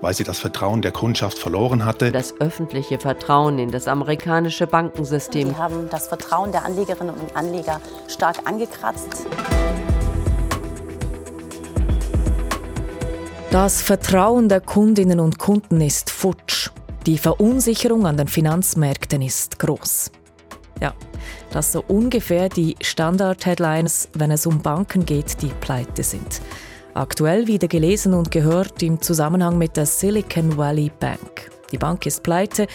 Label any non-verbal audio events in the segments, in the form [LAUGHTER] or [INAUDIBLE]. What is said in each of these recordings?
weil sie das Vertrauen der Kundschaft verloren hatte. Das öffentliche Vertrauen in das amerikanische Bankensystem. Sie haben das Vertrauen der Anlegerinnen und Anleger stark angekratzt. Das Vertrauen der Kundinnen und Kunden ist futsch. Die Verunsicherung an den Finanzmärkten ist groß. Ja, das so ungefähr die Standard-Headlines, wenn es um Banken geht, die pleite sind. Aktuell wieder gelesen und gehört im Zusammenhang mit der Silicon Valley Bank. Die Bank ist pleite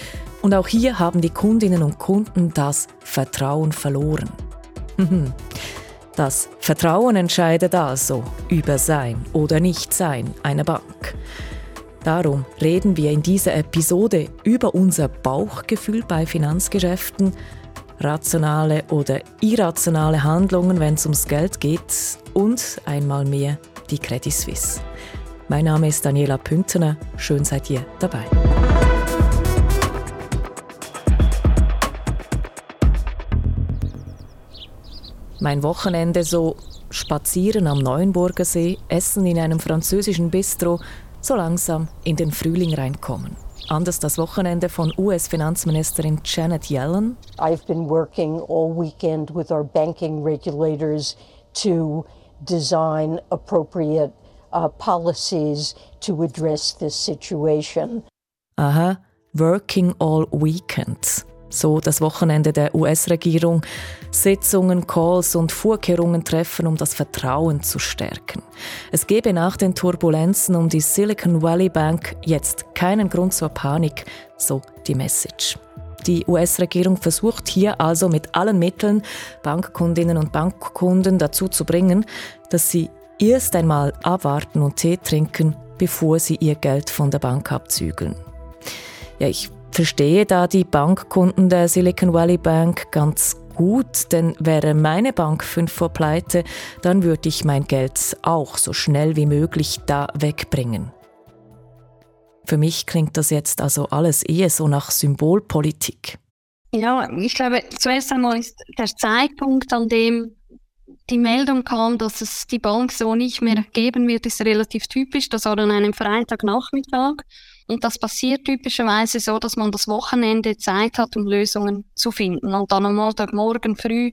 und auch hier haben die Kundinnen und Kunden das Vertrauen verloren. Mhm. Das Vertrauen entscheidet also über Sein oder Nichtsein einer Bank. Darum reden wir in dieser Episode über unser Bauchgefühl bei Finanzgeschäften, rationale oder irrationale Handlungen, wenn es ums Geld geht und einmal mehr die Credit Suisse. Mein Name ist Daniela Püntener. Schön seid ihr dabei. Mein Wochenende so spazieren am Neuenburger See, essen in einem französischen Bistro, so langsam in den Frühling reinkommen. Anders das Wochenende von US-Finanzministerin Janet Yellen. I've been working all weekend with our banking regulators to design appropriate uh, policies to address this situation. Aha, working all weekend. So das Wochenende der US-Regierung. Sitzungen, Calls und Vorkehrungen treffen, um das Vertrauen zu stärken. Es gebe nach den Turbulenzen um die Silicon Valley Bank jetzt keinen Grund zur Panik, so die Message. Die US-Regierung versucht hier also mit allen Mitteln, Bankkundinnen und Bankkunden dazu zu bringen, dass sie erst einmal abwarten und Tee trinken, bevor sie ihr Geld von der Bank abzügeln. Ja, ich verstehe da die Bankkunden der Silicon Valley Bank ganz gut, denn wäre meine Bank fünf vor Pleite, dann würde ich mein Geld auch so schnell wie möglich da wegbringen. Für mich klingt das jetzt also alles eher so nach Symbolpolitik. Ja, ich glaube, zuerst einmal ist der Zeitpunkt, an dem die Meldung kam, dass es die Bank so nicht mehr geben wird, ist relativ typisch. Das war an einem Freitagnachmittag. Und das passiert typischerweise so, dass man das Wochenende Zeit hat, um Lösungen zu finden und dann am Montagmorgen früh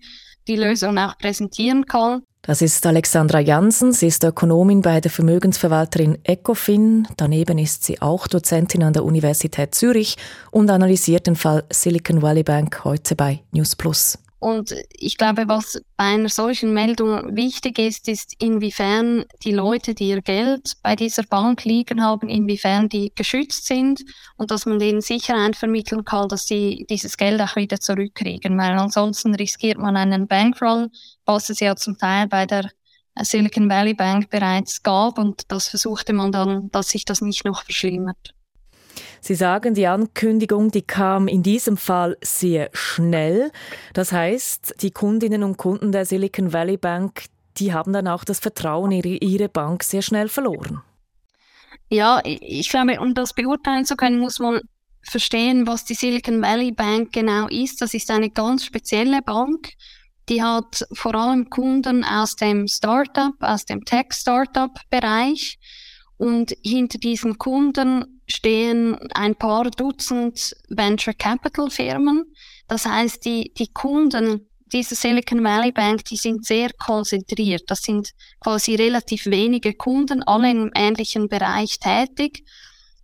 die Lösung auch präsentieren kann. Das ist Alexandra Jansen. Sie ist Ökonomin bei der Vermögensverwalterin Ecofin. Daneben ist sie auch Dozentin an der Universität Zürich und analysiert den Fall Silicon Valley Bank heute bei News Plus. Und ich glaube, was bei einer solchen Meldung wichtig ist, ist, inwiefern die Leute, die ihr Geld bei dieser Bank liegen haben, inwiefern die geschützt sind und dass man denen Sicherheit vermitteln kann, dass sie dieses Geld auch wieder zurückkriegen. Weil ansonsten riskiert man einen Bankrun, was es ja zum Teil bei der Silicon Valley Bank bereits gab und das versuchte man dann, dass sich das nicht noch verschlimmert. Sie sagen, die Ankündigung, die kam in diesem Fall sehr schnell. Das heißt, die Kundinnen und Kunden der Silicon Valley Bank, die haben dann auch das Vertrauen in ihre Bank sehr schnell verloren. Ja, ich glaube, um das beurteilen zu können, muss man verstehen, was die Silicon Valley Bank genau ist. Das ist eine ganz spezielle Bank. Die hat vor allem Kunden aus dem Startup, aus dem Tech-Startup-Bereich. Und hinter diesen Kunden stehen ein paar Dutzend Venture Capital Firmen. Das heißt, die, die Kunden dieser Silicon Valley Bank, die sind sehr konzentriert. Das sind quasi relativ wenige Kunden, alle im ähnlichen Bereich tätig.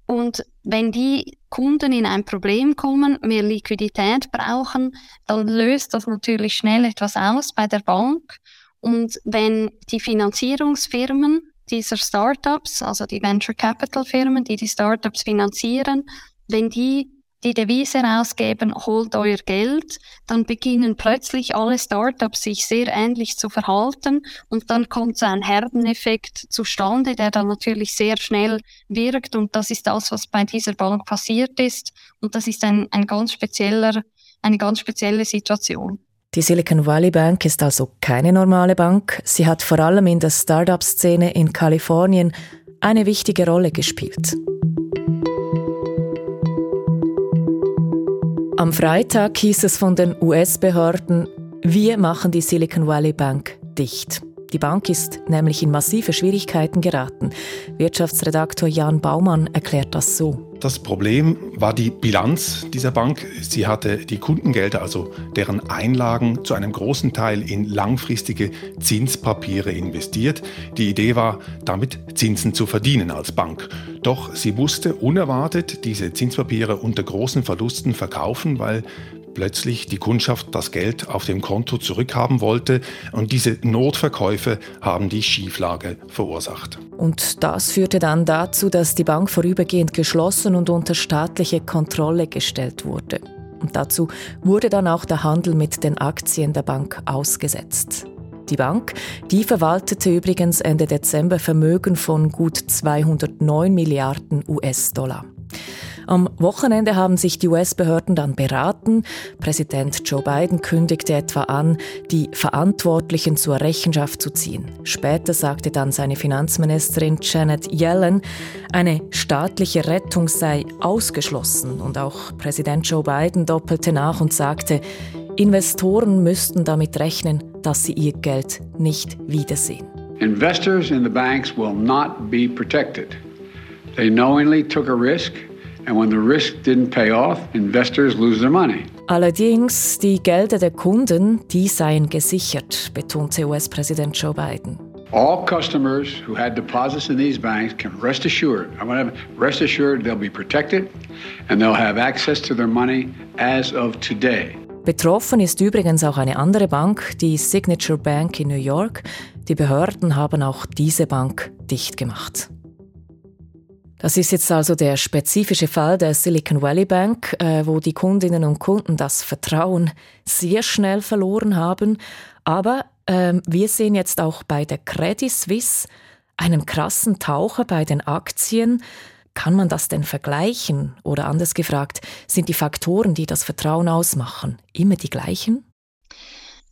Und wenn die Kunden in ein Problem kommen, mehr Liquidität brauchen, dann löst das natürlich schnell etwas aus bei der Bank. Und wenn die Finanzierungsfirmen dieser Startups, also die Venture Capital Firmen, die die Startups finanzieren, wenn die die Devise rausgeben, holt euer Geld, dann beginnen plötzlich alle Startups sich sehr ähnlich zu verhalten und dann kommt so ein Herdeneffekt zustande, der dann natürlich sehr schnell wirkt und das ist das, was bei dieser Bank passiert ist und das ist ein, ein ganz spezieller, eine ganz spezielle Situation. Die Silicon Valley Bank ist also keine normale Bank. Sie hat vor allem in der Startup-Szene in Kalifornien eine wichtige Rolle gespielt. Am Freitag hieß es von den US-Behörden, wir machen die Silicon Valley Bank dicht. Die Bank ist nämlich in massive Schwierigkeiten geraten. Wirtschaftsredaktor Jan Baumann erklärt das so. Das Problem war die Bilanz dieser Bank. Sie hatte die Kundengelder, also deren Einlagen, zu einem großen Teil in langfristige Zinspapiere investiert. Die Idee war, damit Zinsen zu verdienen als Bank. Doch sie musste unerwartet diese Zinspapiere unter großen Verlusten verkaufen, weil plötzlich die Kundschaft das Geld auf dem Konto zurückhaben wollte und diese Notverkäufe haben die Schieflage verursacht. Und das führte dann dazu, dass die Bank vorübergehend geschlossen und unter staatliche Kontrolle gestellt wurde. Und dazu wurde dann auch der Handel mit den Aktien der Bank ausgesetzt. Die Bank, die verwaltete übrigens Ende Dezember Vermögen von gut 209 Milliarden US-Dollar. Am Wochenende haben sich die US-Behörden dann beraten. Präsident Joe Biden kündigte etwa an, die Verantwortlichen zur Rechenschaft zu ziehen. Später sagte dann seine Finanzministerin Janet Yellen, eine staatliche Rettung sei ausgeschlossen. Und auch Präsident Joe Biden doppelte nach und sagte, Investoren müssten damit rechnen, dass sie ihr Geld nicht wiedersehen. Investors in the banks will not be protected. They knowingly took a risk And when the risk didn't pay off, investors lose their money. Allerdings, die Gelder der Kunden, die seien gesichert, betonte US-Präsident Joe Biden. All customers who had deposits in these banks can rest assured, I want to rest assured they'll be protected and they'll have access to their money as of today. Betroffen ist übrigens auch eine andere Bank, die Signature Bank in New York. Die Behörden haben auch diese Bank dicht gemacht. Das ist jetzt also der spezifische Fall der Silicon Valley Bank, äh, wo die Kundinnen und Kunden das Vertrauen sehr schnell verloren haben. Aber ähm, wir sehen jetzt auch bei der Credit Suisse einen krassen Taucher bei den Aktien. Kann man das denn vergleichen? Oder anders gefragt, sind die Faktoren, die das Vertrauen ausmachen, immer die gleichen?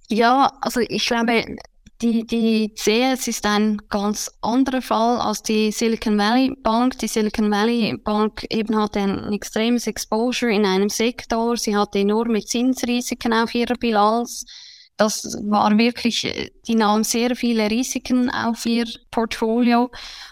Ja, also ich glaube, die, die CS ist ein ganz anderer Fall als die Silicon Valley Bank. Die Silicon Valley Bank eben hatte ein extremes Exposure in einem Sektor. Sie hatte enorme Zinsrisiken auf ihrer Bilanz. Das war wirklich, die nahm sehr viele Risiken auf ihr Portfolio.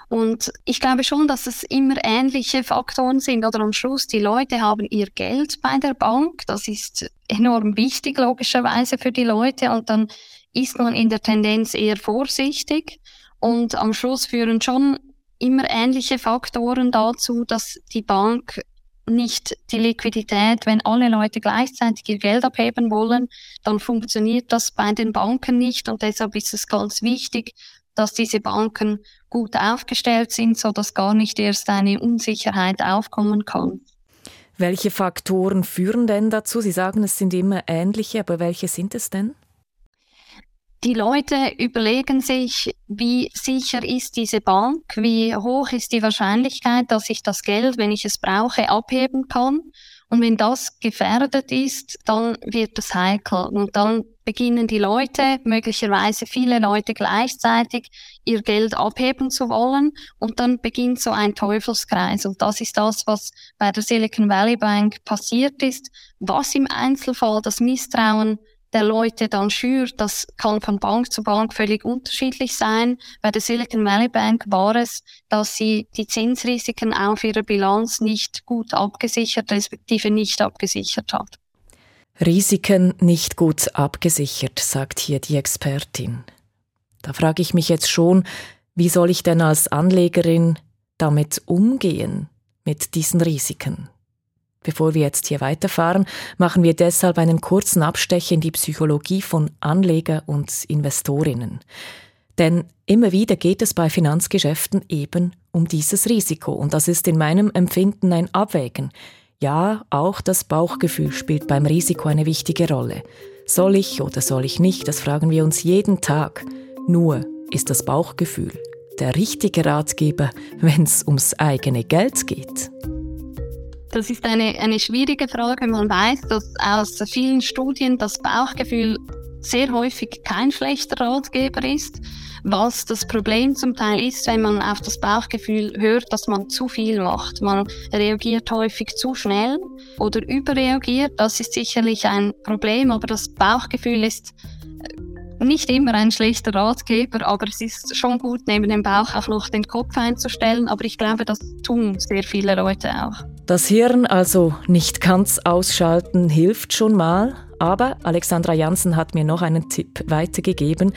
Und ich glaube schon, dass es immer ähnliche Faktoren sind. Oder am Schluss, die Leute haben ihr Geld bei der Bank. Das ist enorm wichtig, logischerweise, für die Leute. Und dann ist man in der Tendenz eher vorsichtig und am Schluss führen schon immer ähnliche Faktoren dazu, dass die Bank nicht die Liquidität, wenn alle Leute gleichzeitig ihr Geld abheben wollen, dann funktioniert das bei den Banken nicht und deshalb ist es ganz wichtig, dass diese Banken gut aufgestellt sind, so dass gar nicht erst eine Unsicherheit aufkommen kann. Welche Faktoren führen denn dazu? Sie sagen, es sind immer ähnliche, aber welche sind es denn? Die Leute überlegen sich, wie sicher ist diese Bank, wie hoch ist die Wahrscheinlichkeit, dass ich das Geld, wenn ich es brauche, abheben kann. Und wenn das gefährdet ist, dann wird es heikel. Und dann beginnen die Leute, möglicherweise viele Leute gleichzeitig, ihr Geld abheben zu wollen. Und dann beginnt so ein Teufelskreis. Und das ist das, was bei der Silicon Valley Bank passiert ist. Was im Einzelfall das Misstrauen der Leute dann schürt, das kann von Bank zu Bank völlig unterschiedlich sein. Bei der Silicon Valley Bank war es, dass sie die Zinsrisiken auf ihrer Bilanz nicht gut abgesichert, respektive nicht abgesichert hat. Risiken nicht gut abgesichert, sagt hier die Expertin. Da frage ich mich jetzt schon, wie soll ich denn als Anlegerin damit umgehen, mit diesen Risiken? Bevor wir jetzt hier weiterfahren, machen wir deshalb einen kurzen Abstecher in die Psychologie von Anleger und Investorinnen. Denn immer wieder geht es bei Finanzgeschäften eben um dieses Risiko und das ist in meinem Empfinden ein Abwägen. Ja, auch das Bauchgefühl spielt beim Risiko eine wichtige Rolle. Soll ich oder soll ich nicht, das fragen wir uns jeden Tag. Nur ist das Bauchgefühl der richtige Ratgeber, [LAUGHS] wenn es ums eigene Geld geht. Das ist eine, eine schwierige Frage. Man weiß, dass aus vielen Studien das Bauchgefühl sehr häufig kein schlechter Ratgeber ist. Was das Problem zum Teil ist, wenn man auf das Bauchgefühl hört, dass man zu viel macht. Man reagiert häufig zu schnell oder überreagiert. Das ist sicherlich ein Problem, aber das Bauchgefühl ist nicht immer ein schlechter Ratgeber, aber es ist schon gut, neben dem Bauch auch noch den Kopf einzustellen. Aber ich glaube, das tun sehr viele Leute auch. Das Hirn also nicht ganz ausschalten hilft schon mal. Aber Alexandra Janssen hat mir noch einen Tipp weitergegeben.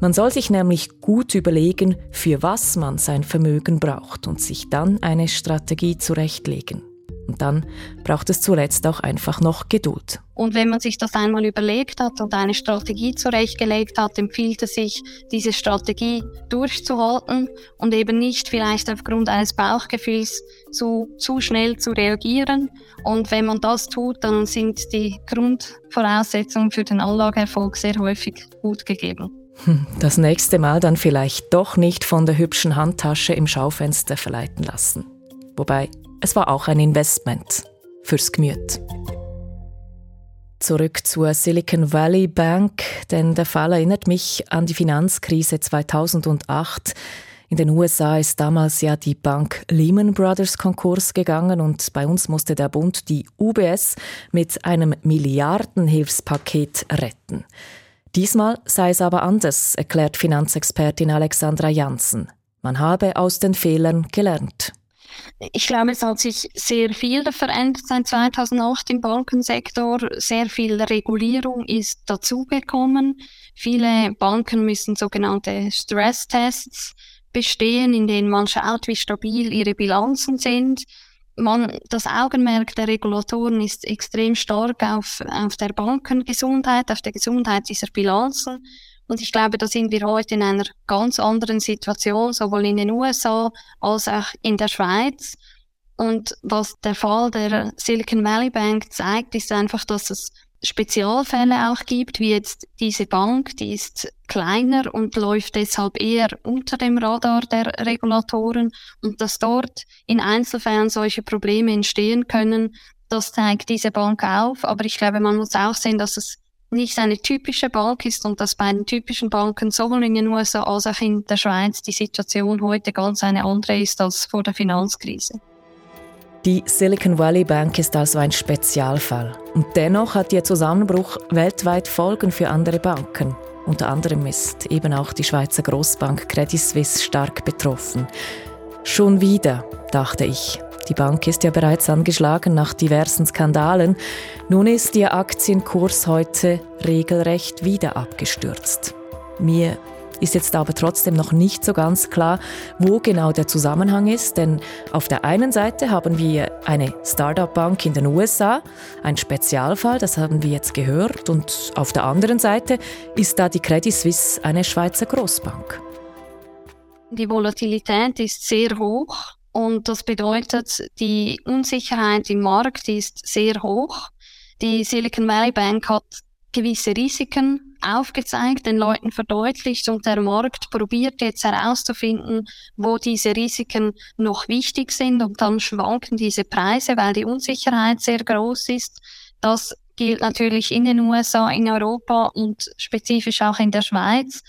Man soll sich nämlich gut überlegen, für was man sein Vermögen braucht und sich dann eine Strategie zurechtlegen. Und dann braucht es zuletzt auch einfach noch Geduld. Und wenn man sich das einmal überlegt hat und eine Strategie zurechtgelegt hat, empfiehlt es sich, diese Strategie durchzuhalten und eben nicht vielleicht aufgrund eines Bauchgefühls zu, zu schnell zu reagieren. Und wenn man das tut, dann sind die Grundvoraussetzungen für den Anlageerfolg sehr häufig gut gegeben. Hm, das nächste Mal dann vielleicht doch nicht von der hübschen Handtasche im Schaufenster verleiten lassen. Wobei es war auch ein Investment fürs Gemüt. Zurück zur Silicon Valley Bank, denn der Fall erinnert mich an die Finanzkrise 2008. In den USA ist damals ja die Bank Lehman Brothers Konkurs gegangen und bei uns musste der Bund die UBS mit einem Milliardenhilfspaket retten. Diesmal sei es aber anders, erklärt Finanzexpertin Alexandra Janssen. Man habe aus den Fehlern gelernt. Ich glaube, es hat sich sehr viel verändert seit 2008 im Bankensektor. Sehr viel Regulierung ist dazugekommen. Viele Banken müssen sogenannte Stresstests bestehen, in denen man schaut, wie stabil ihre Bilanzen sind. Man, das Augenmerk der Regulatoren ist extrem stark auf, auf der Bankengesundheit, auf der Gesundheit dieser Bilanzen. Und ich glaube, da sind wir heute in einer ganz anderen Situation, sowohl in den USA als auch in der Schweiz. Und was der Fall der Silicon Valley Bank zeigt, ist einfach, dass es Spezialfälle auch gibt, wie jetzt diese Bank, die ist kleiner und läuft deshalb eher unter dem Radar der Regulatoren und dass dort in Einzelfällen solche Probleme entstehen können, das zeigt diese Bank auf. Aber ich glaube, man muss auch sehen, dass es nicht eine typische Bank ist und dass bei den typischen Banken sowohl in den USA als auch in der Schweiz die Situation heute ganz eine andere ist als vor der Finanzkrise. Die Silicon Valley Bank ist also ein Spezialfall. Und dennoch hat ihr Zusammenbruch weltweit Folgen für andere Banken. Unter anderem ist eben auch die Schweizer Großbank Credit Suisse stark betroffen. Schon wieder, dachte ich, die Bank ist ja bereits angeschlagen nach diversen Skandalen. Nun ist ihr Aktienkurs heute regelrecht wieder abgestürzt. Mir ist jetzt aber trotzdem noch nicht so ganz klar, wo genau der Zusammenhang ist, denn auf der einen Seite haben wir eine Startup-Bank in den USA, ein Spezialfall, das haben wir jetzt gehört, und auf der anderen Seite ist da die Credit Suisse eine Schweizer Großbank. Die Volatilität ist sehr hoch und das bedeutet, die Unsicherheit im Markt ist sehr hoch. Die Silicon Valley Bank hat gewisse Risiken aufgezeigt, den Leuten verdeutlicht und der Markt probiert jetzt herauszufinden, wo diese Risiken noch wichtig sind und dann schwanken diese Preise, weil die Unsicherheit sehr groß ist. Das gilt natürlich in den USA, in Europa und spezifisch auch in der Schweiz.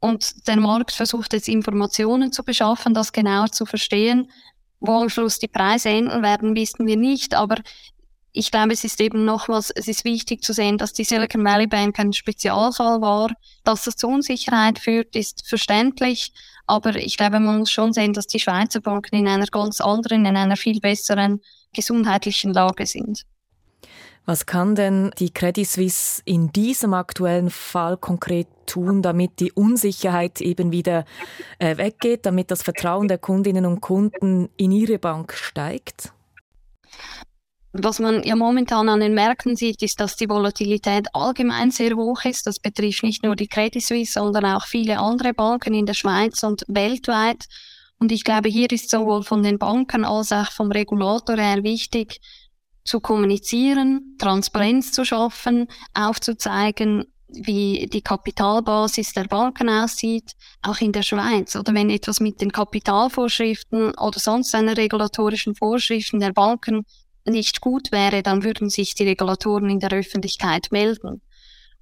Und der Markt versucht jetzt Informationen zu beschaffen, das genauer zu verstehen. Wo am Schluss die Preise enden werden, wissen wir nicht. Aber ich glaube, es ist eben nochmals, es ist wichtig zu sehen, dass die Silicon Valley Bank ein Spezialfall war. Dass das zu Unsicherheit führt, ist verständlich. Aber ich glaube, man muss schon sehen, dass die Schweizer Banken in einer ganz anderen, in einer viel besseren gesundheitlichen Lage sind. Was kann denn die Credit Suisse in diesem aktuellen Fall konkret tun, damit die Unsicherheit eben wieder äh, weggeht, damit das Vertrauen der Kundinnen und Kunden in ihre Bank steigt? Was man ja momentan an den Märkten sieht, ist, dass die Volatilität allgemein sehr hoch ist. Das betrifft nicht nur die Credit Suisse, sondern auch viele andere Banken in der Schweiz und weltweit. Und ich glaube, hier ist sowohl von den Banken als auch vom Regulator her wichtig, zu kommunizieren, Transparenz zu schaffen, aufzuzeigen, wie die Kapitalbasis der Banken aussieht, auch in der Schweiz. Oder wenn etwas mit den Kapitalvorschriften oder sonst einer regulatorischen Vorschriften der Banken nicht gut wäre, dann würden sich die Regulatoren in der Öffentlichkeit melden.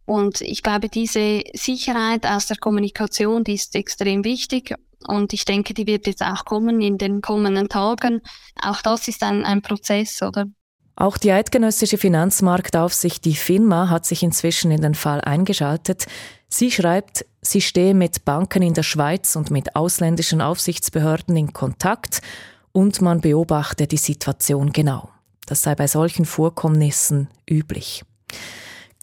Und ich glaube, diese Sicherheit aus der Kommunikation, die ist extrem wichtig. Und ich denke, die wird jetzt auch kommen in den kommenden Tagen. Auch das ist ein, ein Prozess, oder? Auch die eidgenössische Finanzmarktaufsicht, die FINMA, hat sich inzwischen in den Fall eingeschaltet. Sie schreibt, sie stehe mit Banken in der Schweiz und mit ausländischen Aufsichtsbehörden in Kontakt und man beobachte die Situation genau. Das sei bei solchen Vorkommnissen üblich.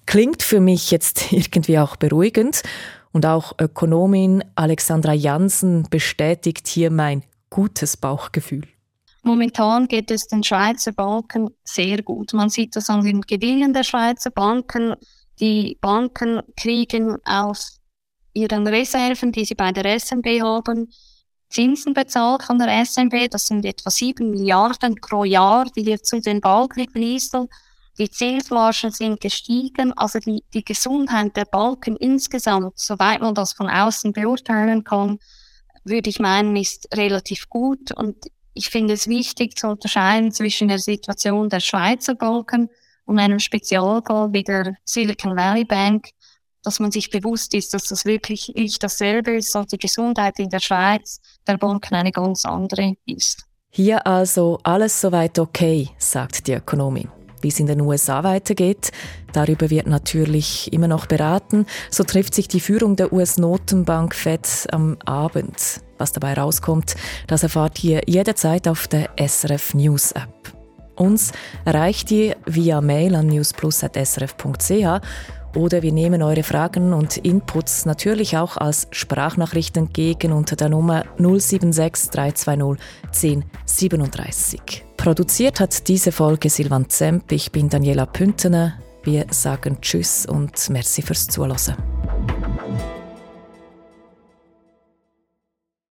Klingt für mich jetzt [LAUGHS] irgendwie auch beruhigend und auch Ökonomin Alexandra Jansen bestätigt hier mein gutes Bauchgefühl. Momentan geht es den Schweizer Banken sehr gut. Man sieht das an den Gewinnen der Schweizer Banken. Die Banken kriegen aus ihren Reserven, die sie bei der SNB haben, Zinsen bezahlt von der SNB. Das sind etwa sieben Milliarden pro Jahr, die wir zu den Banken fließen. Die Zinsmargen sind gestiegen. Also die, die Gesundheit der Banken insgesamt, soweit man das von außen beurteilen kann, würde ich meinen, ist relativ gut. Und ich finde es wichtig zu unterscheiden zwischen der Situation der Schweizer Banken und einem Spezialfall wie der Silicon Valley Bank, dass man sich bewusst ist, dass das wirklich nicht dasselbe ist und die Gesundheit in der Schweiz der Banken eine ganz andere ist. Hier also alles soweit okay, sagt die Ökonomin. Wie es in den USA weitergeht, darüber wird natürlich immer noch beraten. So trifft sich die Führung der US-Notenbank Fed am Abend. Was dabei rauskommt, das erfahrt ihr jederzeit auf der SRF News App. Uns erreicht ihr via Mail an newsplus.srf.ch oder wir nehmen eure Fragen und Inputs natürlich auch als Sprachnachrichten entgegen unter der Nummer 076 320 1037. Produziert hat diese Folge Silvan Zemp. Ich bin Daniela Püntener. Wir sagen Tschüss und merci fürs Zuhören.